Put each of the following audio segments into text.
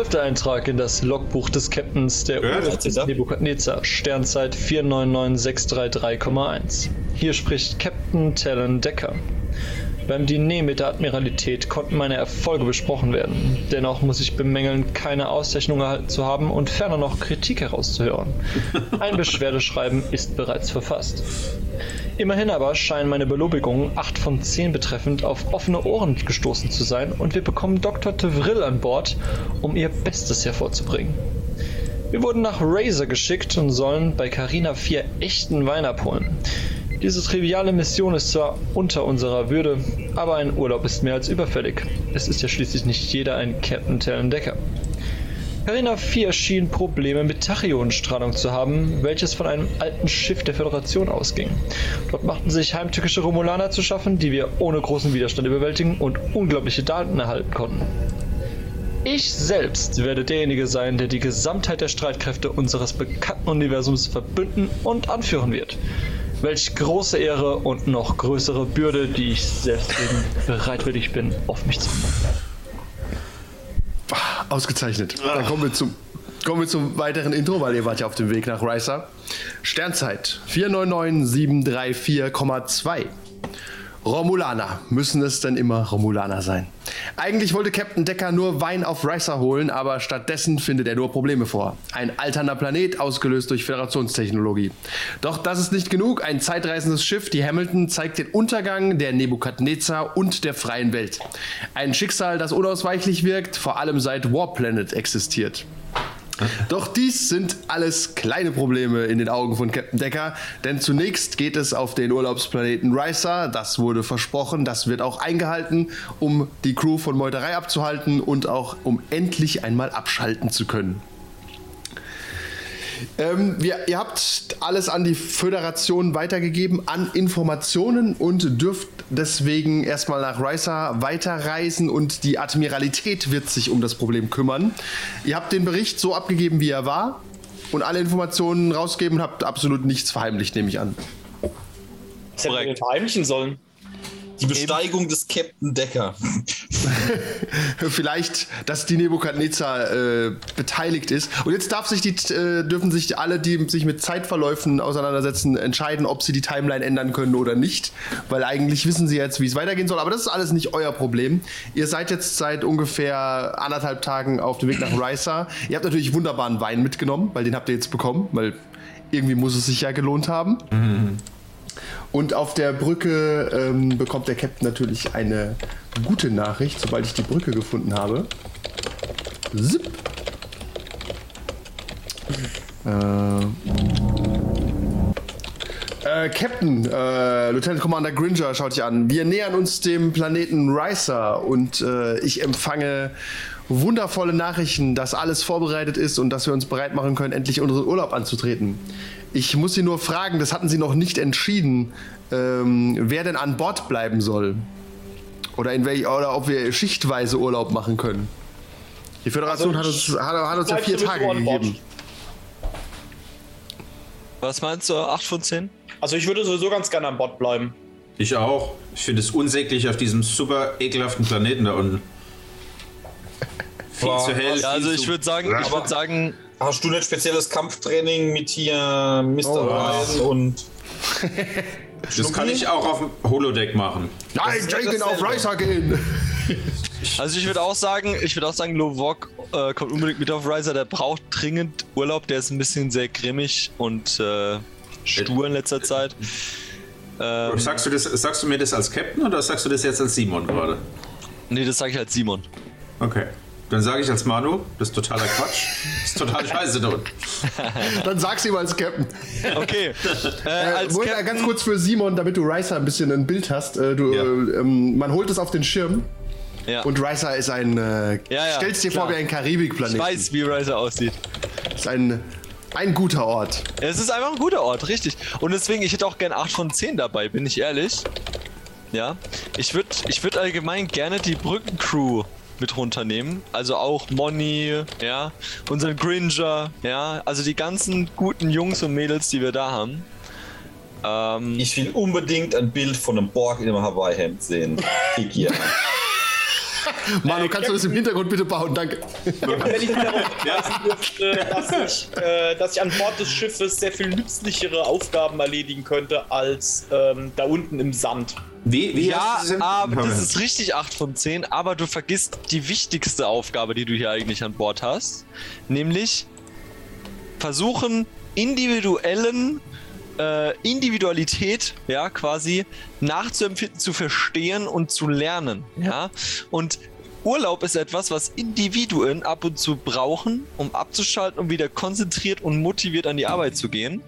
Zwölfter Eintrag in das Logbuch des Captains der USS Nebukadnezar, Sternzeit 499633,1. Hier spricht Captain Talon Decker. Beim Diner mit der Admiralität konnten meine Erfolge besprochen werden. Dennoch muss ich bemängeln, keine Auszeichnung erhalten zu haben und ferner noch Kritik herauszuhören. Ein Beschwerdeschreiben ist bereits verfasst. Immerhin aber scheinen meine Belobigungen 8 von 10 betreffend auf offene Ohren gestoßen zu sein und wir bekommen Dr. Tevril an Bord, um ihr Bestes hervorzubringen. Wir wurden nach Razor geschickt und sollen bei Carina 4 echten Wein abholen. Diese triviale Mission ist zwar unter unserer Würde, aber ein Urlaub ist mehr als überfällig. Es ist ja schließlich nicht jeder ein Captain Talon Decker. Carina 4 schien Probleme mit Tachyonenstrahlung zu haben, welches von einem alten Schiff der Föderation ausging. Dort machten sich heimtückische Romulaner zu schaffen, die wir ohne großen Widerstand überwältigen und unglaubliche Daten erhalten konnten. Ich selbst werde derjenige sein, der die Gesamtheit der Streitkräfte unseres bekannten Universums verbünden und anführen wird. Welch große Ehre und noch größere Bürde, die ich selbst bereitwillig bin, auf mich zu nehmen. Ausgezeichnet. Dann kommen wir zum, kommen wir zum weiteren Intro, weil ihr wart ja auf dem Weg nach Ricer. Sternzeit 499734,2. Romulaner. Müssen es denn immer Romulaner sein? Eigentlich wollte Captain Decker nur Wein auf Ricer holen, aber stattdessen findet er nur Probleme vor. Ein alternder Planet, ausgelöst durch Föderationstechnologie. Doch das ist nicht genug. Ein zeitreisendes Schiff, die Hamilton, zeigt den Untergang der Nebukadnezar und der freien Welt. Ein Schicksal, das unausweichlich wirkt, vor allem seit Warplanet existiert. Doch dies sind alles kleine Probleme in den Augen von Captain Decker, denn zunächst geht es auf den Urlaubsplaneten Ricer, das wurde versprochen, das wird auch eingehalten, um die Crew von Meuterei abzuhalten und auch um endlich einmal abschalten zu können. Ähm, wir, ihr habt alles an die Föderation weitergegeben, an Informationen und dürft deswegen erstmal nach Ricer weiterreisen und die Admiralität wird sich um das Problem kümmern. Ihr habt den Bericht so abgegeben, wie er war und alle Informationen rausgeben und habt absolut nichts verheimlicht, nehme ich an. Was hätten wir verheimlichen sollen? Die Besteigung des Captain Decker. Vielleicht, dass die Nebukadnezar äh, beteiligt ist. Und jetzt darf sich die, äh, dürfen sich alle, die sich mit Zeitverläufen auseinandersetzen, entscheiden, ob sie die Timeline ändern können oder nicht. Weil eigentlich wissen sie jetzt, wie es weitergehen soll. Aber das ist alles nicht euer Problem. Ihr seid jetzt seit ungefähr anderthalb Tagen auf dem Weg nach Ricer. Ihr habt natürlich wunderbaren Wein mitgenommen, weil den habt ihr jetzt bekommen, weil irgendwie muss es sich ja gelohnt haben. Mhm. Und auf der Brücke ähm, bekommt der Captain natürlich eine gute Nachricht, sobald ich die Brücke gefunden habe. Zip. Äh, äh, Captain, äh, Lieutenant Commander Gringer schaut dich an. Wir nähern uns dem Planeten Ricer und äh, ich empfange wundervolle Nachrichten, dass alles vorbereitet ist und dass wir uns bereit machen können, endlich unseren Urlaub anzutreten. Ich muss Sie nur fragen, das hatten Sie noch nicht entschieden, ähm, wer denn an Bord bleiben soll. Oder, in welch, oder ob wir schichtweise Urlaub machen können. Die Föderation Also, hat uns, hat, hat uns ja vier Tage an Bord. gegeben. Was meinst du? 8 von 10? Also ich würde sowieso ganz gerne an Bord bleiben. Ich auch. Ich finde es unsäglich auf diesem super ekelhaften Planeten da unten. Viel Boah, zu hell. ja, Also ich würde sagen, ich würde sagen, Hast du nicht spezielles Kampftraining mit hier Mr. Oh, Ryan und. Das kann ich auch auf dem Holodeck machen. Nein, ist Jagen auf. Ricer gehen! Also ich würde auch sagen, ich würde auch sagen, Lovok äh, kommt unbedingt mit auf Riser. Der braucht dringend Urlaub. Der ist ein bisschen sehr grimmig und äh, stur in letzter Zeit. Ähm, Sagst du, das, sagst du mir das als Captain oder sagst du das jetzt als Simon gerade? nee, das sage ich als Simon. Okay. Dann sage ich als Manu, das ist totaler Quatsch. Das ist total scheiße dort. Dann sag's ihm als Captain. Okay. äh, Äh, als wohl, Cap- ganz kurz für Simon, damit du Ricer ein bisschen ein Bild hast. Äh, du, Ja. äh, ähm, man holt es auf den Schirm ja. und Ricer ist ein. Äh, Ja, ja, stell's dir vor klar. wie ein ich Karibikplanet. weiß, wie Riser aussieht. Ist ein, ein guter Ort. Es ist einfach ein guter Ort, richtig. Und deswegen, ich hätte auch gern 8 von 10 dabei, bin ich ehrlich. Ja. Ich würde ich würd allgemein gerne die Brückencrew mit runternehmen. Also auch Moni, ja, unseren Gringer, ja, also die ganzen guten Jungs und Mädels, die wir da haben. Ähm, Ich will unbedingt ein Bild von einem Borg in einem Hawaii-Hemd sehen. Hier. Manu, kannst du das im Hintergrund bitte bauen? Danke. Wenn ich darauf hinweisen dürfte, dass ich, äh, dass ich an Bord des Schiffes sehr viel nützlichere Aufgaben erledigen könnte als ähm, da unten im Sand. Wie, wie ja, das aber denn- das ist richtig 8 von 10, aber du vergisst die wichtigste Aufgabe, die du hier eigentlich an Bord hast. Nämlich versuchen, individuellen äh, Individualität, ja, quasi nachzuempfinden, zu verstehen und zu lernen, ja. Und Urlaub ist etwas, was Individuen ab und zu brauchen, um abzuschalten und wieder konzentriert und motiviert an die Arbeit zu gehen.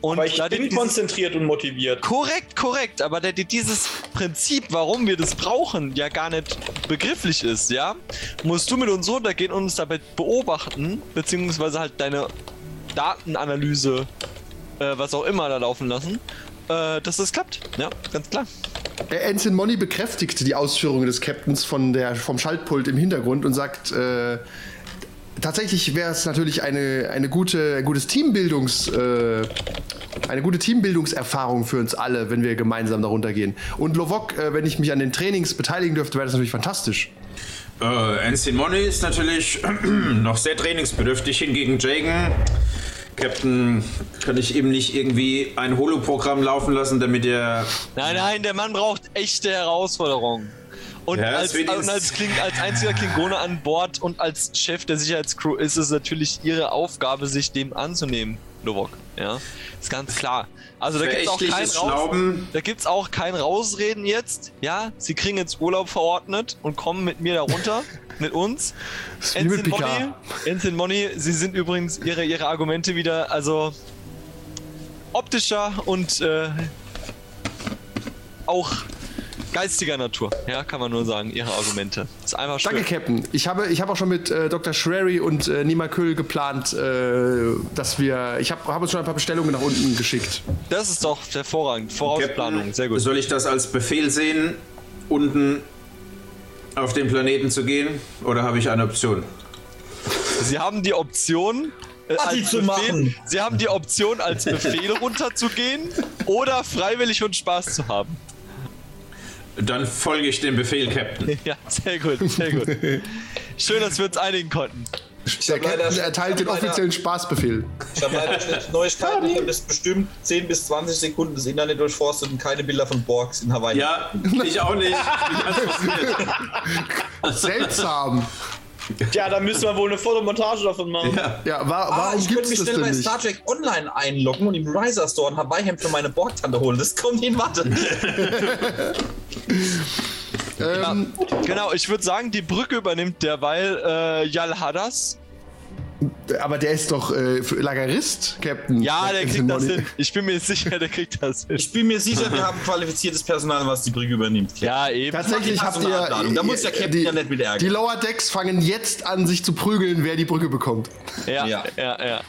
Und Aber ich da bin konzentriert und motiviert. Korrekt, korrekt, aber der dieses Prinzip, warum wir das brauchen, ja gar nicht begrifflich ist, ja, musst du mit uns runtergehen und uns dabei beobachten, beziehungsweise halt deine Datenanalyse, äh, was auch immer da laufen lassen, äh, dass das klappt. Ja, ganz klar. Der Ensign Money bekräftigt die Ausführungen des Captains von der, vom Schaltpult im Hintergrund und sagt, äh, tatsächlich wäre es natürlich eine, eine gute, ein gutes Teambildungs, äh, eine gute Teambildungserfahrung für uns alle, wenn wir gemeinsam darunter gehen. Und Lovok, äh, wenn ich mich an den Trainings beteiligen dürfte, wäre das natürlich fantastisch. Äh, Ensign Money ist natürlich noch sehr trainingsbedürftig, hingegen Jagan. Captain, kann ich eben nicht irgendwie ein Holo-Programm laufen lassen, damit er. Nein, nein, der Mann braucht echte Herausforderungen. Und, Ja, als, und als, Kling, als einziger Klingone an Bord und als Chef der Sicherheitscrew ist es natürlich ihre Aufgabe, sich dem anzunehmen, Novok. Ja, ist ganz klar. Also da gibt es auch kein Verächtliches Raus, Schnauben. da gibt's auch kein Rausreden jetzt. Ja, sie kriegen jetzt Urlaub verordnet und kommen mit mir da runter, mit uns. Ensign Money. Ensign Money, sie sind übrigens ihre, ihre Argumente wieder, also optischer und äh, auch geistiger Natur. Ja, kann man nur sagen, ihre Argumente. Ist einfach schön. Danke, Captain. Ich habe, ich habe auch schon mit äh, Dr. Schrery und äh, Nima Köhl geplant, äh, dass wir. Ich habe hab uns schon ein paar Bestellungen nach unten geschickt. Das ist doch hervorragend. Vorausplanung, sehr gut. Soll ich das als Befehl sehen, unten auf den Planeten zu gehen? Oder habe ich eine Option? Sie haben die Option. Äh, Party als zu machen. Sie haben die Option, als Befehl runterzugehen oder freiwillig und Spaß zu haben. Dann folge ich dem Befehl, Captain. Ja, sehr gut, sehr gut. Schön, dass wir uns einigen konnten. Der Captain erteilt den offiziellen Spaßbefehl. Ich habe leider schlechte Neuigkeiten. Ich habe bestimmt 10 bis 20 Sekunden das Internet durchforstet und keine Bilder von Borgs in Hawaii. Ja, ich auch nicht. Ich bin ganz frustriert. Seltsam. Tja, da müssen wir wohl eine Fotomontage davon machen. Ja. Ja, wa Ah, warum ich könnte mich schnell bei nicht? Star Trek Online einloggen und im Riser Store ein Hawaii-Hemd für meine Borg-Tante holen. Das kommt hin, warte. Ähm, Genau, ich würde sagen, die Brücke übernimmt derweil äh, Jal Hadas. Aber der ist doch äh, Lagerist, Captain. Ja, der kriegt das hin. Ich bin mir sicher, der kriegt das hin. Ich bin mir sicher, wir haben qualifiziertes Personal, was die Brücke übernimmt. Ja, eben. Tatsächlich habt ihr. Da muss der Captain die, ja nicht mit ärgern. Die Lower Decks fangen jetzt an, sich zu prügeln, wer die Brücke bekommt. Ja, Ja. ja, ja.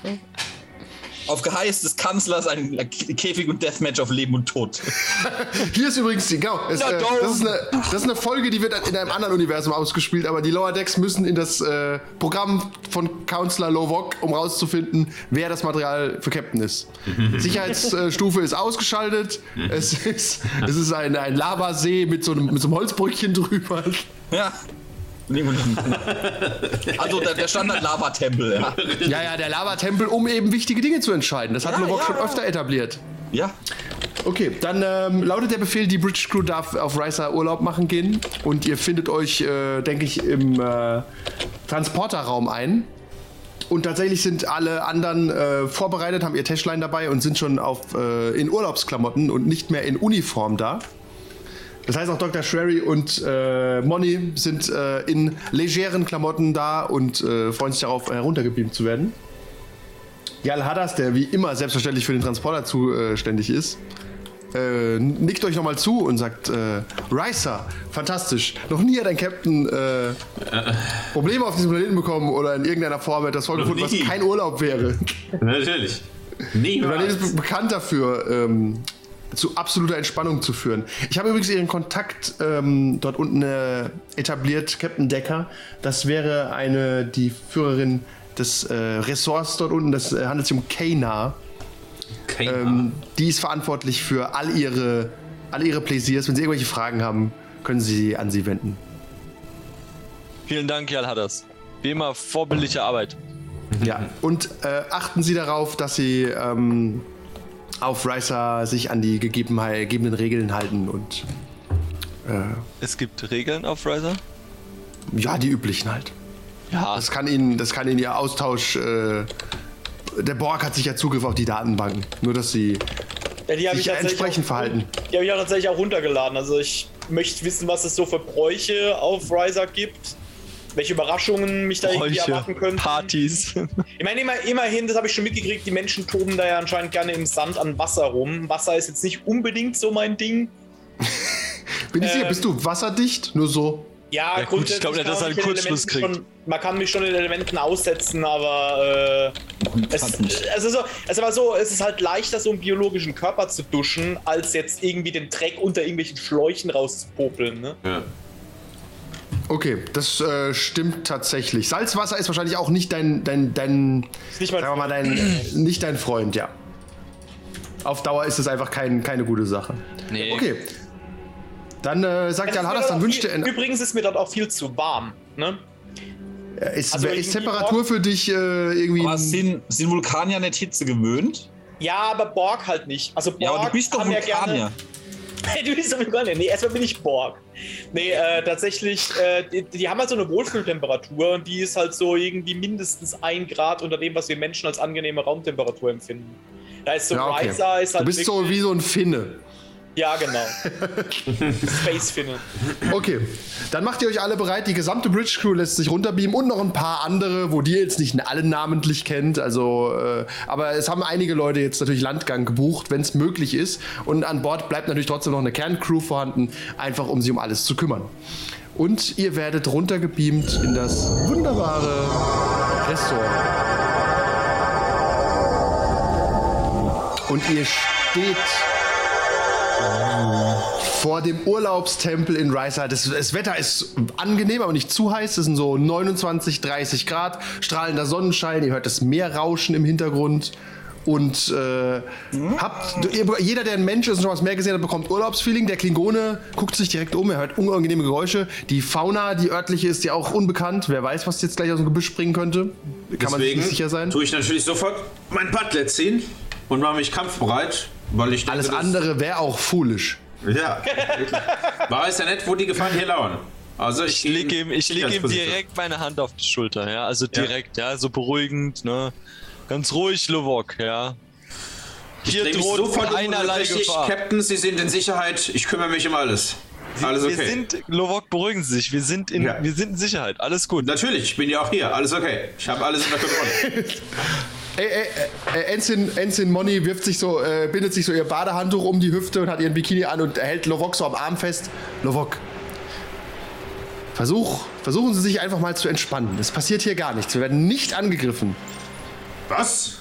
Auf Geheiß des Kanzlers ein Käfig- und Deathmatch auf Leben und Tod. Hier ist übrigens die, genau, es, äh, das, ist eine, das ist eine Folge, die wird in einem anderen Universum ausgespielt, aber die Lower Decks müssen in das äh, Programm von Counselor Lovok, um rauszufinden, wer das Material für Captain ist. Sicherheitsstufe ist ausgeschaltet, es ist, es ist ein, ein Lavasee mit so, einem, mit so einem Holzbrückchen drüber. Ja. Also der, der Standard-Lava-Tempel, ja. Ja, ja, der Lava-Tempel, um eben wichtige Dinge zu entscheiden. Das hat Ja, Lovok ja. schon öfter etabliert. Ja. Okay, dann ähm, lautet der Befehl, die Bridge Crew darf auf Ricer Urlaub machen gehen und ihr findet euch, äh, denke ich, im äh, Transporterraum ein. Und tatsächlich sind alle anderen äh, vorbereitet, haben ihr Täschlein dabei und sind schon auf, äh, in Urlaubsklamotten und nicht mehr in Uniform da. Das heißt, auch Dr. Sherry und äh, Moni sind äh, in legeren Klamotten da und äh, freuen sich darauf, heruntergebeamt zu werden. Jal Hadas, der wie immer selbstverständlich für den Transporter zuständig ist, äh, nickt euch nochmal zu und sagt, äh, Ricer, fantastisch. Noch nie hat ein Captain äh, Probleme auf diesem Planeten bekommen oder in irgendeiner Form etwas vorgefunden, was kein Urlaub wäre. Natürlich. Der Planet ist bekannt dafür, ähm, zu absoluter Entspannung zu führen. Ich habe übrigens ihren Kontakt ähm, dort unten äh, etabliert, Captain Decker. Das wäre eine, die Führerin des äh, Ressorts dort unten. Das äh, handelt sich um Kana. Ähm, die ist verantwortlich für all ihre, all ihre Pläsiers. Wenn Sie irgendwelche Fragen haben, können Sie sie an sie wenden. Vielen Dank, Jal Hadders. Wie immer, vorbildliche Arbeit. Ja, und äh, achten Sie darauf, dass Sie ähm, auf Ricer sich an die gegebenen Regeln halten und Es gibt Regeln auf Riser? ja, die üblichen halt. Ja. Das kann Ihnen, das kann Ihnen Ihr Austausch. Äh, der Borg hat sicher Zugriff auf die Datenbanken. Nur, dass Sie Ja, die ich sich tatsächlich entsprechend auch, verhalten. Die habe ich auch tatsächlich auch runtergeladen. Also ich möchte wissen, was es so für Bräuche auf Riser gibt. Welche Überraschungen mich da irgendwie Bräuche, erwarten könnten. Partys. Ich meine, immer, immerhin, das habe ich schon mitgekriegt, die Menschen toben da ja anscheinend gerne im Sand an Wasser rum. Wasser ist jetzt nicht unbedingt so mein Ding. Bin ich sicher, Ähm, bist du wasserdicht? Nur so. Ja, Ja, gut, ich glaube dass er man einen Kurzschluss Elementen Schon, man kann mich schon in Elementen aussetzen, aber äh, es, es, ist so, es, war so, es ist halt leichter, so einen biologischen Körper zu duschen, als jetzt irgendwie den Dreck unter irgendwelchen Schläuchen rauszupopeln. Ne? Ja. Okay, das äh, stimmt tatsächlich. Salzwasser ist wahrscheinlich auch nicht dein, dein, dein, Ist nicht mein sagen wir mal, dein, nicht dein Freund, ja. Auf Dauer ist es einfach kein, keine gute Sache. Nee. Okay. Dann äh, sagt Es Jan ist mir Hadas, dort dann wünscht er. Übrigens ist mir dort auch viel zu warm. Ne? Ist, also ist Temperatur für dich äh, irgendwie. Aber sind, sind Vulkanier nicht Hitze gewöhnt? Ja, aber Borg halt nicht. Also Borg Ja, aber du bist doch haben ja Du bist doch Vulkanier. Nee, erstmal bin ich Borg. Nee, äh, tatsächlich, äh, die, die haben halt so eine Wohlfühltemperatur und die ist halt so irgendwie mindestens ein Grad unter dem, was wir Menschen als angenehme Raumtemperatur empfinden. Da ist so ja, okay. Ist Du halt bist so wie so ein Finne. Ja, genau. Space Finne. Okay, dann macht ihr euch alle bereit. Die gesamte Bridge Crew lässt sich runterbeamen und noch ein paar andere, wo ihr jetzt nicht alle namentlich kennt. Also, äh, aber es haben einige Leute jetzt natürlich Landgang gebucht, wenn es möglich ist. Und an Bord bleibt natürlich trotzdem noch eine Kerncrew vorhanden, einfach um sich um alles zu kümmern. Und ihr werdet runtergebeamt in das wunderbare Ressort. Und ihr steht vor dem Urlaubstempel in Ricer. Das, das Wetter ist angenehm, aber nicht zu heiß. Es sind so 29, 30 Grad, strahlender Sonnenschein. Ihr hört das Meer rauschen im Hintergrund. Und äh, habt, ihr- jeder, der ein Mensch ist und schon was mehr gesehen hat, bekommt Urlaubsfeeling. Der Klingone guckt sich direkt um, er hört unangenehme Geräusche. Die Fauna, die örtliche, ist ja auch unbekannt. Wer weiß, was jetzt gleich aus dem Gebüsch springen könnte. Kann man sich Deswegen nicht sicher sein. tue ich natürlich sofort mein Padlet ziehen und mache mich kampfbereit, denke, Alles andere wäre auch foolish. Ja, wirklich. weiß ja nicht, wo die Gefahren hier lauern. Also ich, Ich lege ihm, ich leg ihm direkt meine Hand auf die Schulter, ja. Also direkt, ja, so beruhigend, ne. Ganz ruhig, Lovok, ja. Hier mich droht sofort und keinerlei richtig, Gefahr. Captain, Sie sind in Sicherheit. Ich kümmere mich um alles. Alles okay. Wir sind, Lovok, beruhigen Sie sich. Wir sind in, Ja. wir sind in Sicherheit. Alles gut. Natürlich, ich bin ja auch hier. Alles okay. Ich habe alles unter Kontrolle. Ey, ey, ey, Ensign, Ensign Moni wirft sich so, äh, bindet sich so ihr Badehandtuch um die Hüfte und hat ihren Bikini an und hält Lovok so am Arm fest. Lovok, versuch, versuchen Sie sich einfach mal zu entspannen. Es passiert hier gar nichts. Wir werden nicht angegriffen. Was?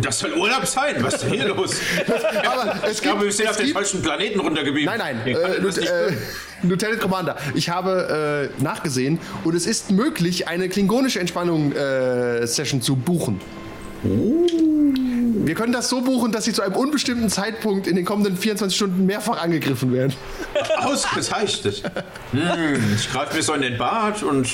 Das soll Urlaub sein. Was ist denn hier los? Aber es Ich glaube, wir sind auf den falschen Planeten runtergeblieben. Nein, nein, äh, Lut- äh. Lieutenant Commander, ich habe äh, nachgesehen und es ist möglich, eine klingonische Entspannung-Session zu buchen. Wir können das so buchen, dass Sie zu einem unbestimmten Zeitpunkt in den kommenden 24 Stunden mehrfach angegriffen werden. Ausgezeichnet. Hm, ich greife mir so in den Bart und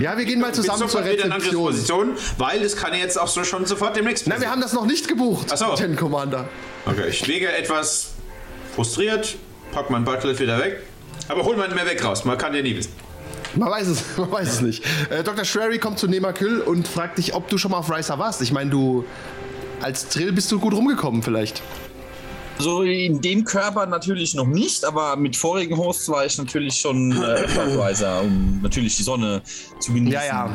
Ja, wir gehen mal zusammen zur Rezeption. Angriffsposition, weil es kann jetzt auch so schon sofort demnächst Nein, wir haben das noch nicht gebucht, Ach so. Lieutenant Commander. Okay, ich lege etwas frustriert, pack mein Bartlett wieder weg. Aber hol meinen mehr weg raus, man kann ja nie wissen. Man weiß es, man weiß es nicht. Äh, Dr. Schwery kommt zu Nemakül und fragt dich, ob du schon mal auf Ricer warst. Ich meine, du als Drill bist du gut rumgekommen vielleicht. So in dem Körper natürlich noch nicht, aber mit vorigen Hosts war ich natürlich schon äh, Riser, um natürlich die Sonne zu genießen. Ja, ja.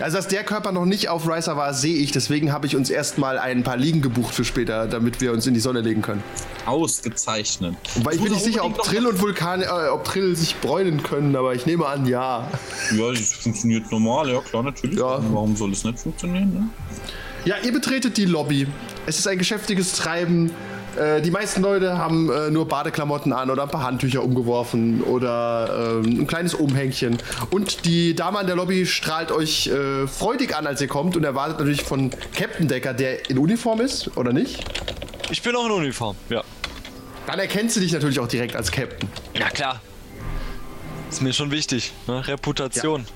Also, dass der Körper noch nicht auf Ricer war, sehe ich. Deswegen habe ich uns erstmal ein paar Liegen gebucht für später, damit wir uns in die Sonne legen können. Ausgezeichnet. Weil ich bin nicht sicher, ob Trill und Vulkan, äh, ob Trill sich bräunen können, aber ich nehme an, ja. Ja, das funktioniert normal, ja klar, natürlich. Ja. Warum soll es nicht funktionieren? Ne? Ja, ihr betretet die Lobby. Es ist ein geschäftiges Treiben. Äh, die meisten Leute haben äh, nur Badeklamotten an oder ein paar Handtücher umgeworfen oder ähm, ein kleines Umhängchen. Und die Dame an der Lobby strahlt euch äh, freudig an, als ihr kommt und erwartet natürlich von Captain Decker, der in Uniform ist, oder nicht? Ich bin auch in Uniform, ja. Dann erkennst du dich natürlich auch direkt als Captain. Ja, klar. Ist mir schon wichtig, ne? Reputation. Ca-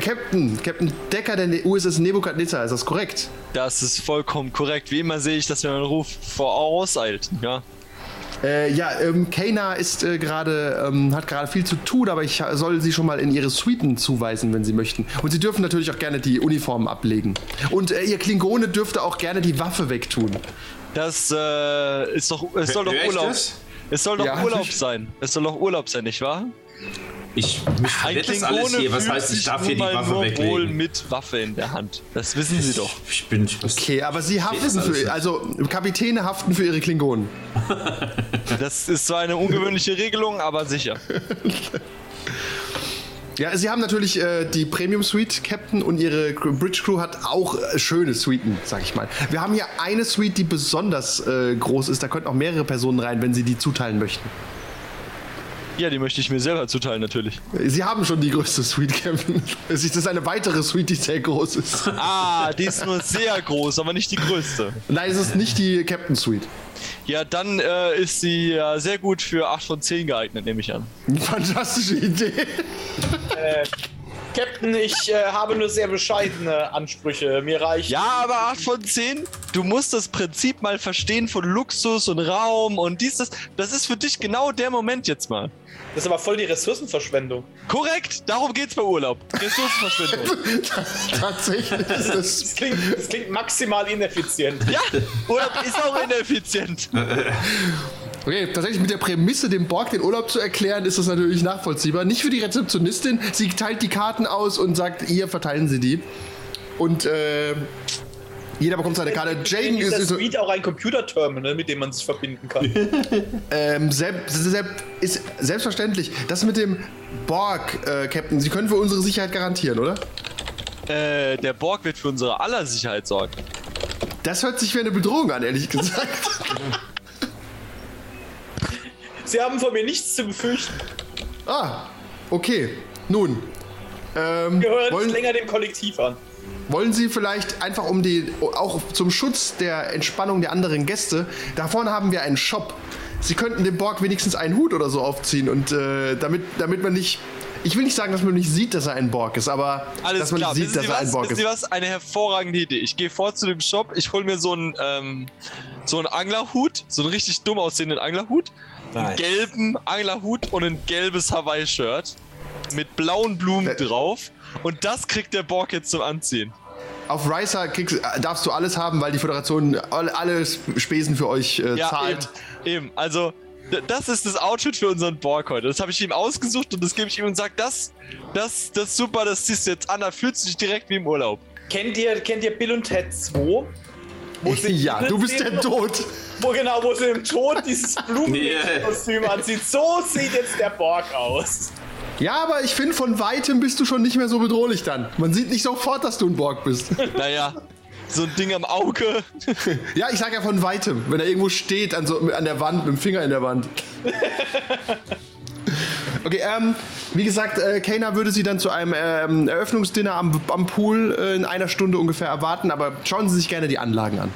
Captain, Captain Decker der USS Nebukadnezar, ist das korrekt? Das ist vollkommen korrekt. Wie immer sehe ich, dass mir mein Ruf vorauseilt, ja. Äh, ja, ähm, Kana ist äh, gerade, ähm, hat gerade viel zu tun, aber ich soll sie schon mal in ihre Suiten zuweisen, wenn sie möchten. Und sie dürfen natürlich auch gerne die Uniformen ablegen. Und äh, ihr Klingone dürfte auch gerne die Waffe wegtun. Das äh, ist doch, es soll doch Urlaub. Es soll doch Ja, Urlaub sein. Es soll doch Urlaub sein, nicht wahr? Ich, mich das alles hier. Was heißt, ich darf hier die Waffe nur wohl weglegen? mit Waffe in der Hand. Das wissen Sie doch. Ich bin. Was, Okay, aber sie haften für, also Kapitäne haften für ihre Klingonen. Das ist zwar eine ungewöhnliche Regelung, aber sicher. Ja, sie haben natürlich äh, die Premium Suite Captain und ihre Bridge Crew hat auch äh, schöne Suiten, sag ich mal. Wir haben hier eine Suite, die besonders äh, groß ist. Da könnten auch mehrere Personen rein, wenn sie die zuteilen möchten. Ja, die möchte ich mir selber zuteilen, natürlich. Sie haben schon die größte Suite, Captain. Es ist eine weitere Suite, die sehr groß ist. Ah, die ist nur sehr groß, aber nicht die größte. Nein, es ist nicht die Captain Suite. Ja, dann äh, ist sie ja sehr gut für 8 von 10 geeignet, nehme ich an. Fantastische Idee. Captain, ich äh, habe nur sehr bescheidene Ansprüche. Mir reicht. Ja, aber 8 von 10, du musst das Prinzip mal verstehen von Luxus und Raum und dies, das. Das ist für dich genau der Moment jetzt mal. Das ist aber voll die Ressourcenverschwendung. Korrekt, darum geht's bei Urlaub. Ressourcenverschwendung. Tatsächlich ist das. Das klingt, das klingt maximal ineffizient. ja, Urlaub ist auch ineffizient. Okay, tatsächlich mit der Prämisse, dem Borg den Urlaub zu erklären, ist das natürlich nachvollziehbar. Nicht für die Rezeptionistin. Sie teilt die Karten aus und sagt, hier verteilen Sie die. Und äh, jeder bekommt seine Karte. Jaden ist, ist Suite auch ein Computerterminal, mit dem man sich verbinden kann. ähm, selb, selb, ist selbstverständlich. Das mit dem Borg, äh, Captain, Sie können für unsere Sicherheit garantieren, oder? Äh, der Borg wird für unsere aller Sicherheit sorgen. Das hört sich wie eine Bedrohung an, ehrlich gesagt. Sie haben von mir nichts zu befürchten. ah, okay. Nun. Ähm, Gehören wollen, nicht länger dem Kollektiv an. wollen Sie vielleicht einfach um die, auch zum Schutz der Entspannung der anderen Gäste, da vorne haben wir einen Shop. Sie könnten dem Borg wenigstens einen Hut oder so aufziehen und äh, damit, damit man nicht, ich will nicht sagen, dass man nicht sieht, dass er ein Borg ist, aber Alles dass man klar. nicht sieht, Wissen dass Sie er ein was? Borg Wissen Sie ist. was? Eine hervorragende Idee. Ich gehe vor zu dem Shop, ich hole mir so einen, ähm, so einen Anglerhut, so einen richtig dumm aussehenden Anglerhut, einen Nice. gelben Anglerhut und ein gelbes Hawaii-Shirt mit blauen Blumen Äh. drauf. Und das kriegt der Borg jetzt zum Anziehen. Auf Ricer kriegst, äh, darfst du alles haben, weil die Föderation alle, Spesen für euch äh, Ja, zahlt. eben. eben. Also, d- das ist das Outfit für unseren Borg heute. Das habe ich ihm ausgesucht und das gebe ich ihm und sage, das, das, das ist super, das ziehst du jetzt an, da fühlst du dich direkt wie im Urlaub. Kennt ihr, kennt ihr Bill und Ted 2? Wo sie Ja, du bist der Tod. Wo genau, wo sie im Tod dieses Blumenkostüm anzieht. So sieht jetzt der Borg aus. Ja, aber ich finde, von weitem bist du schon nicht mehr so bedrohlich dann. Man sieht nicht sofort, dass du ein Borg bist. Naja, so ein Ding am Auge. ja, ich sag ja von weitem, wenn er irgendwo steht an, so, an der Wand, mit dem Finger in der Wand. Okay, ähm, wie gesagt, äh, Kana würde sie dann zu einem ähm, Eröffnungsdinner am, am Pool äh, in einer Stunde ungefähr erwarten, aber schauen Sie sich gerne die Anlagen an.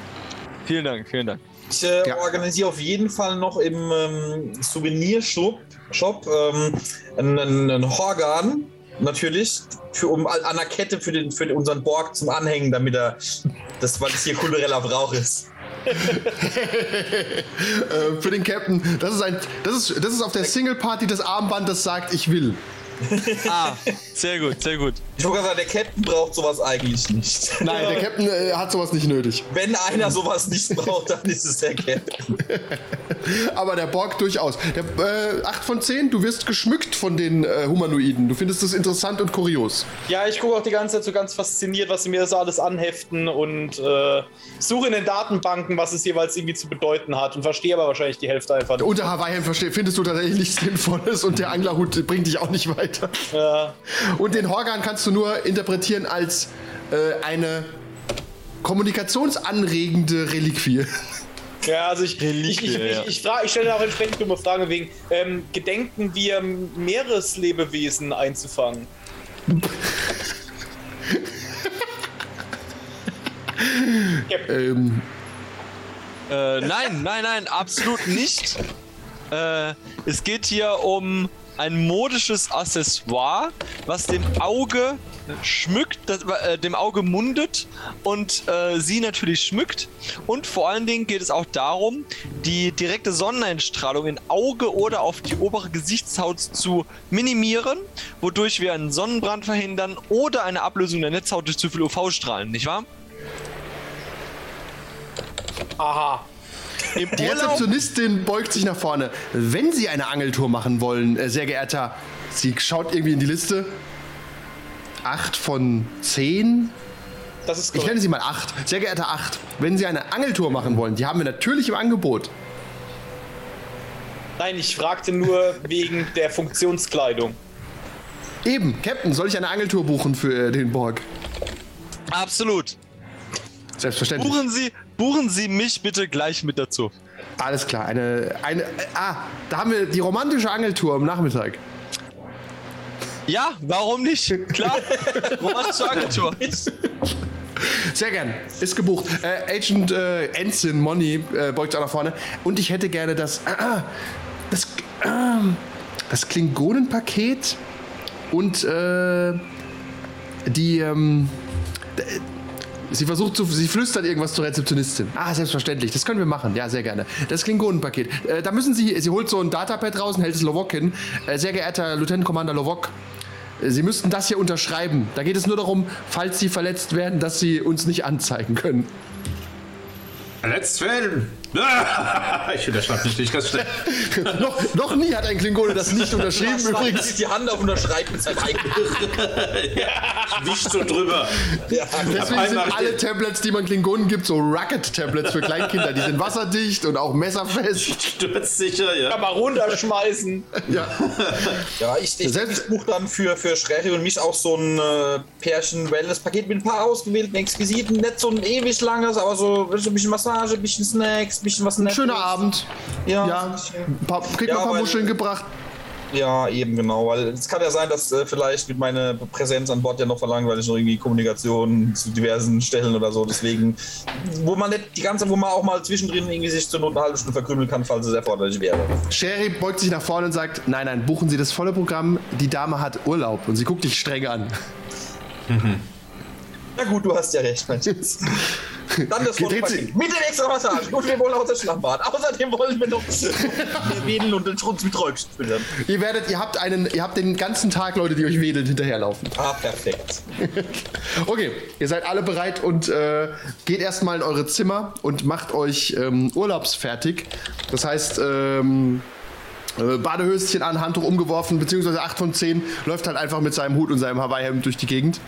vielen Dank, vielen Dank. Ich äh, Ja. organisiere auf jeden Fall noch im ähm, Souvenirshop Shop, ähm, einen, einen Horgan, natürlich, für, um an einer Kette für, den, für unseren Borg zum Anhängen, damit er, das, weil es hier kultureller Brauch ist. Äh, für den Captain. Das ist, ein, das, ist, das ist auf der Single Party das Armband, das sagt, ich will. Ah, sehr gut, sehr gut. Ich wollte gerade sagen, der Captain braucht sowas eigentlich nicht. Nein, der Captain äh, hat sowas nicht nötig. Wenn einer sowas nicht braucht, dann ist es der Captain. Aber der Borg durchaus. Der, äh, 8 von 10, du wirst geschmückt von den äh, Humanoiden. Du findest das interessant und kurios. Ja, ich gucke auch die ganze Zeit so ganz fasziniert, was sie mir so alles anheften und äh, suche in den Datenbanken, was es jeweils irgendwie zu bedeuten hat und verstehe aber wahrscheinlich die Hälfte einfach nicht. Unter Hawaii findest du tatsächlich nichts Sinnvolles und der Anglerhut bringt dich auch nicht weiter. Ja. Und den Horgan kannst du nur interpretieren als äh, eine kommunikationsanregende Reliquie. Ja, also ich, ich, ich, ich, ich, frage, ich stelle auch entsprechend dumme Fragen wegen, ähm, gedenken wir Meereslebewesen einzufangen? ähm, Äh, nein, nein, nein, absolut nicht. Äh, es geht hier um ein modisches Accessoire, was dem Auge schmückt, das, äh, dem Auge mundet und äh, sie natürlich schmückt. Und vor allen Dingen geht es auch darum, die direkte Sonneneinstrahlung in Auge oder auf die obere Gesichtshaut zu minimieren, wodurch wir einen Sonnenbrand verhindern oder eine Ablösung der Netzhaut durch zu viel UV-Strahlen, nicht wahr? Aha. Im die Rezeptionistin beugt sich nach vorne. Wenn Sie eine Angeltour machen wollen, äh, sehr geehrter, sie schaut irgendwie in die Liste. 8 von 10? Das ist Ich nenne korrekt. sie mal 8. Sehr geehrter 8. Wenn Sie eine Angeltour machen wollen, die haben wir natürlich im Angebot. Nein, ich fragte nur wegen der Funktionskleidung. Eben, Captain, soll ich eine Angeltour buchen für äh, den Borg? Absolut. Selbstverständlich. Buchen Sie, buchen Sie mich bitte gleich mit dazu. Alles klar, eine, eine, äh, ah, da haben wir die romantische Angeltour am Nachmittag. Ja, warum nicht? Klar. Romantische Agentur. Sehr gern, ist gebucht. Äh, Agent äh, Ensign Money äh, beugt sich auch nach vorne. Und ich hätte gerne das, äh, das, äh, das Klingonenpaket und äh, die, ähm, Sie versucht zu, sie flüstert irgendwas zur Rezeptionistin. Ah, selbstverständlich, das können wir machen. Ja, sehr gerne. Das Klingonenpaket. Äh, da müssen Sie, sie holt so ein Datapad raus und hält es Lovok hin. Äh, sehr geehrter Lieutenant Commander Lovok, äh, Sie müssten das hier unterschreiben. Da geht es nur darum, falls Sie verletzt werden, dass Sie uns nicht anzeigen können. Verletzt werden. Ich unterschreibe nicht, nicht ganz schnell. noch, noch nie hat ein Klingone das nicht unterschrieben übrigens. die Hand auf und unterschreibt mit seinem eigenen Wisch so drüber. Deswegen sind alle Tablets, die man Klingonen gibt, so Rocket-Tablets für Kleinkinder. Die sind wasserdicht und auch messerfest. Sturzsicher, ja. Kann mal runterschmeißen. Ja. Ja, ich, ich, Selbst- ich buche dann für, für Schräri und mich auch so ein äh, Pärchen-Wellness-Paket mit ein paar ausgewählten Exquisiten. Nicht so ein ewig langes, aber so ein bisschen Massage, ein bisschen Snacks, ein bisschen was Nettes. Schöner Abend. Ja, Ja, ein paar, kriegt Ja, noch ein paar Muscheln gebracht. ja, eben genau. Weil es kann ja sein, dass äh, vielleicht mit meiner Präsenz an Bord ja noch verlangt, weil ich noch irgendwie Kommunikation zu diversen Stellen oder so. Deswegen, wo man nicht die ganze, wo man auch mal zwischendrin irgendwie sich zur Not eine halbe Stunde verkrümeln kann, falls es erforderlich wäre. Sherry beugt sich nach vorne und sagt, nein, nein, buchen Sie das volle Programm. Die Dame hat Urlaub. Und sie guckt dich streng an. Na gut, du hast ja recht, mein Schatz. Dann das sie- Mit den extra Massagen und wir wollen auch das Schlammbad. Außerdem wollen wir noch wedeln und uns mit Räubchen füttern. Ihr werdet, ihr habt einen, ihr habt den ganzen Tag Leute, die euch wedelnd hinterherlaufen. Ah, perfekt. Okay, ihr seid alle bereit und äh, geht erstmal in eure Zimmer und macht euch ähm, urlaubsfertig. Das heißt, ähm, äh, Badehöschen an, Handtuch umgeworfen, beziehungsweise 8 von 10 läuft halt einfach mit seinem Hut und seinem Hawaii-Hemd durch die Gegend.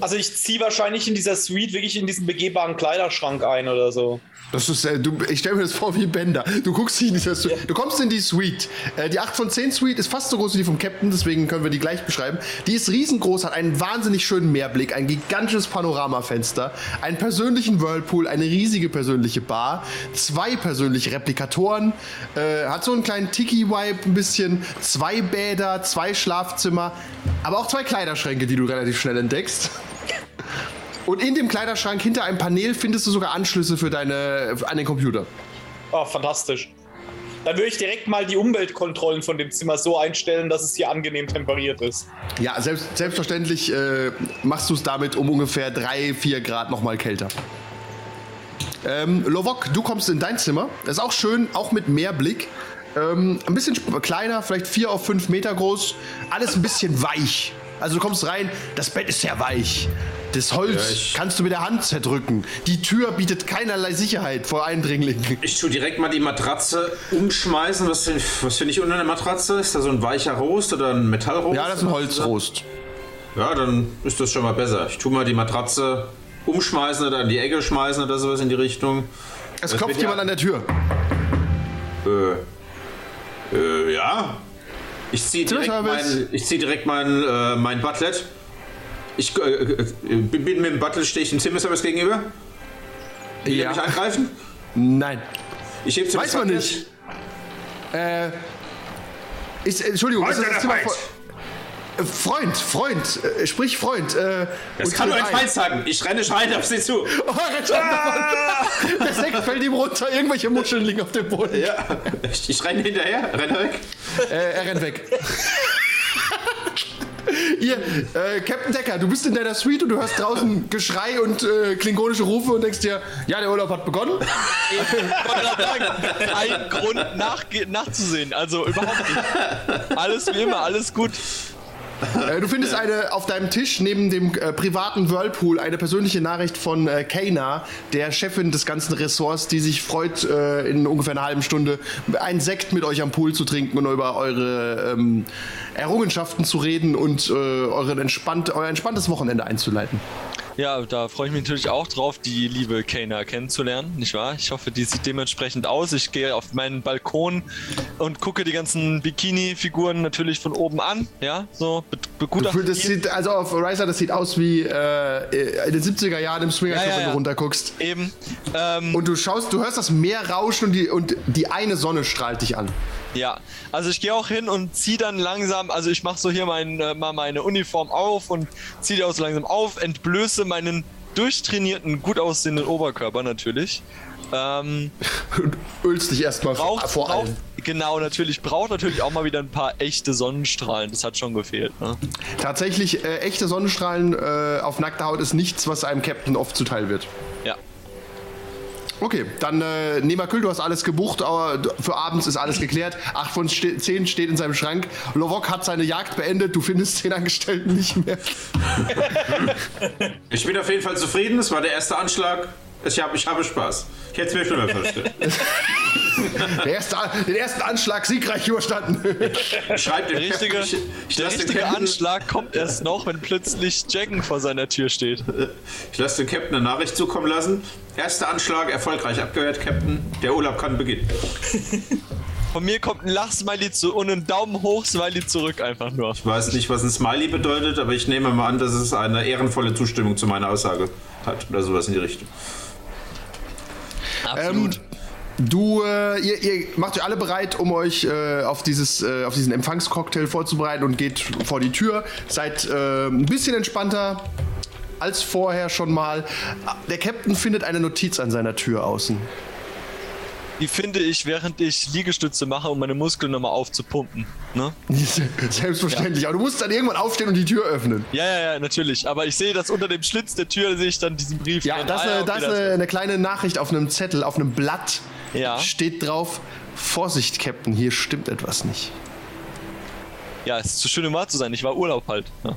Also ich ziehe wahrscheinlich in dieser Suite wirklich in diesen begehbaren Kleiderschrank ein oder so. Das ist, äh, du, ich stelle mir das vor wie Bender. Du guckst in dieser Suite. Du kommst in die Suite. Äh, die 8 von 10 Suite ist fast so groß wie die vom Captain, deswegen können wir die gleich beschreiben. Die ist riesengroß, hat einen wahnsinnig schönen Meerblick, ein gigantisches Panoramafenster, einen persönlichen Whirlpool, eine riesige persönliche Bar, zwei persönliche Replikatoren, äh, hat so einen kleinen Tiki-Vibe ein bisschen, zwei Bäder, zwei Schlafzimmer, aber auch zwei Kleiderschränke, die du relativ schnell entdeckst. Und in dem Kleiderschrank hinter einem Panel findest du sogar Anschlüsse für deine, an den Computer. Oh, fantastisch. Dann würde ich direkt mal die Umweltkontrollen von dem Zimmer so einstellen, dass es hier angenehm temperiert ist. Ja, selbst, selbstverständlich äh, machst du es damit um ungefähr 3, 4 Grad nochmal kälter. Ähm, Lovok, du kommst in dein Zimmer. Das ist auch schön, auch mit mehr Blick. Ähm, ein bisschen kleiner, vielleicht vier auf fünf Meter groß. Alles ein bisschen weich. Also du kommst rein, das Bett ist sehr weich. Das Holz Ja, kannst du mit der Hand zerdrücken. Die Tür bietet keinerlei Sicherheit vor Eindringlingen. Ich tue direkt mal die Matratze umschmeißen. Was, was finde ich unter der Matratze? Ist da so ein weicher Rost oder ein Metallrost? Ja, das ist ein Holzrost. Ja, dann ist das schon mal besser. Ich tue mal die Matratze umschmeißen oder in die Ecke schmeißen oder sowas in die Richtung. Es Das klopft jemand an der Tür. Äh, äh, ja. Ich ziehe direkt, mein, ich zieh direkt mein, äh, mein Butlet. Ich äh, äh, bin bin mit dem Butlet, stehe ich dem Zimmerservice gegenüber. Will er mich angreifen? Nein. Ich heb Weiß man nicht. Äh. Ist, Entschuldigung, ist das Zimmer Äh, Freund, Freund, äh, sprich Freund. Äh, Das kann nur ein Feind sagen. Ich renne schreiend auf sie zu. Oh, er davon. Der Sekt fällt ihm runter, irgendwelche Muscheln liegen auf dem Boden. Ja, ich, ich renne hinterher, renne weg. Äh, er rennt weg. Ihr, äh, Captain Decker, du bist in deiner Suite und du hörst draußen Geschrei und äh, klingonische Rufe und denkst dir, ja, der Urlaub hat begonnen. Ich ein Grund nachge- nachzusehen. Also überhaupt nicht. Alles wie immer, alles gut. Äh, du findest eine auf deinem Tisch neben dem äh, privaten Whirlpool eine persönliche Nachricht von äh, Kana, der Chefin des ganzen Ressorts, die sich freut, äh, in ungefähr einer halben Stunde einen Sekt mit euch am Pool zu trinken und über eure ähm, Errungenschaften zu reden und äh, euren entspannt, euer entspanntes Wochenende einzuleiten. Ja, da freue ich mich natürlich auch drauf, die liebe Kana kennenzulernen, nicht wahr? Ich hoffe, die sieht dementsprechend aus. Ich gehe auf meinen Balkon und gucke die ganzen Bikini-Figuren natürlich von oben an, ja, so be Du begutachte fühl- das sieht, also auf Riser, das sieht aus wie äh, in den 70er Jahren im Swinger Club, Ja, ja, wenn du ja. runterguckst. eben. Ähm, Und du schaust, du hörst das Meer rauschen und die, und die eine Sonne strahlt dich an. Ja, also ich gehe auch hin und ziehe dann langsam, also ich mache so hier mein, äh, mal meine Uniform auf und ziehe die auch so langsam auf, entblöße meinen durchtrainierten, gut aussehenden Oberkörper natürlich. Ähm, Und ölst dich erstmal braucht, vor braucht, allem. genau, natürlich, braucht natürlich auch mal wieder ein paar echte Sonnenstrahlen, das hat schon gefehlt. Ne? Tatsächlich, äh, echte Sonnenstrahlen äh, auf nackter Haut ist nichts, was einem Captain oft zuteil wird. Okay, dann äh, Nemakül, du hast alles gebucht, aber für abends ist alles geklärt. 8 von ste 10 steht in seinem Schrank. Lovok hat seine Jagd beendet, du findest den Angestellten nicht mehr. Ich bin auf jeden Fall zufrieden. Es war der erste Anschlag. Ich habe, ich habe Spaß. Ich hätte es mir schlimmer vorgestellt. Der erste, den ersten Anschlag siegreich überstanden. Ich schreibe den Der richtige, ich, ich der den richtige Captain- Anschlag kommt erst noch, wenn plötzlich Jacken vor seiner Tür steht. Ich lasse dem Captain eine Nachricht zukommen lassen. Erster Anschlag erfolgreich abgehört, Captain. Der Urlaub kann beginnen. Von mir kommt ein Lachsmiley zu und ein Daumen hoch Smiley zurück einfach nur. Ich weiß nicht, was ein Smiley bedeutet, aber ich nehme mal an, dass es eine ehrenvolle Zustimmung zu meiner Aussage hat. Oder sowas in die Richtung. Absolut. Du, äh, ihr, ihr macht euch alle bereit, um euch äh, auf, dieses, äh, auf diesen Empfangscocktail vorzubereiten und geht vor die Tür. Seid äh, ein bisschen entspannter als vorher schon mal. Der Captain findet eine Notiz an seiner Tür außen. Die finde ich, während ich Liegestütze mache, um meine Muskeln nochmal aufzupumpen. Ne? Selbstverständlich. Aber du musst dann irgendwann aufstehen und die Tür öffnen. Ja, ja, ja, natürlich. Aber ich sehe, dass unter dem Schlitz der Tür sehe ich dann diesen Brief. Ja, das, Ah, das ist eine, eine kleine Nachricht auf einem Zettel, auf einem Blatt. Ja. Steht drauf: Vorsicht, Captain, hier stimmt etwas nicht. Ja, es ist zu schön, um wahr zu sein. Ich war Urlaub halt. Ja.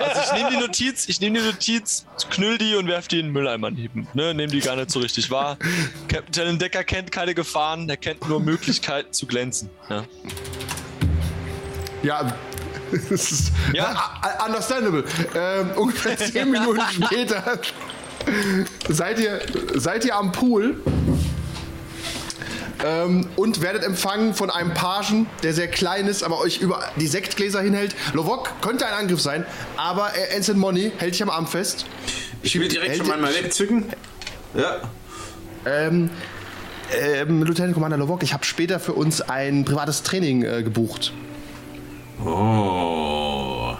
Also ich nehme die Notiz, ich nehme die Notiz, knüll die und werf die in den Mülleimer neben. Ne, nehme die gar nicht so richtig wahr. Captain Talon-Decker kennt keine Gefahren, er kennt nur Möglichkeiten zu glänzen. Ja. Ja, das ist Ja. ja. understandable. Ähm, ungefähr zehn Minuten später seid ihr, seid ihr am Pool ähm, und werdet empfangen von einem Pagen, der sehr klein ist, aber euch über die Sektgläser hinhält. Lovok könnte ein Angriff sein, aber äh, Ensign Money hält dich am Arm fest. Ich will direkt Hält- schon mal wegzücken. Ja. Ähm, ähm, Lieutenant Commander Lovok, ich habe später für uns ein privates Training äh, gebucht. Oh.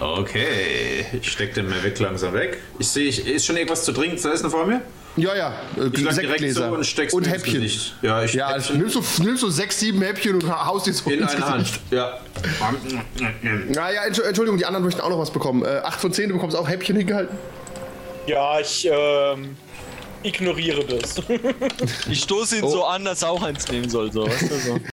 Okay. Ich steck den mal weg langsam weg. Ich sehe, ist schon irgendwas zu trinken zu essen vor mir? Ja, ja, äh, Sektgläser so und und Häppchen. Gesicht. Ja, ich Ja, also Häppchen nimmst du, nimmst du sechs, sieben Häppchen und haust die so in ins einer Hand. Gesicht. Ja. Naja, Entsch- Entschuldigung, die anderen möchten auch noch was bekommen. Äh, 8 von 10, du bekommst auch Häppchen hingehalten. Ja, ich ähm, ignoriere das. Ich stoße ihn so an, dass er auch eins nehmen soll. So, weißt du, so.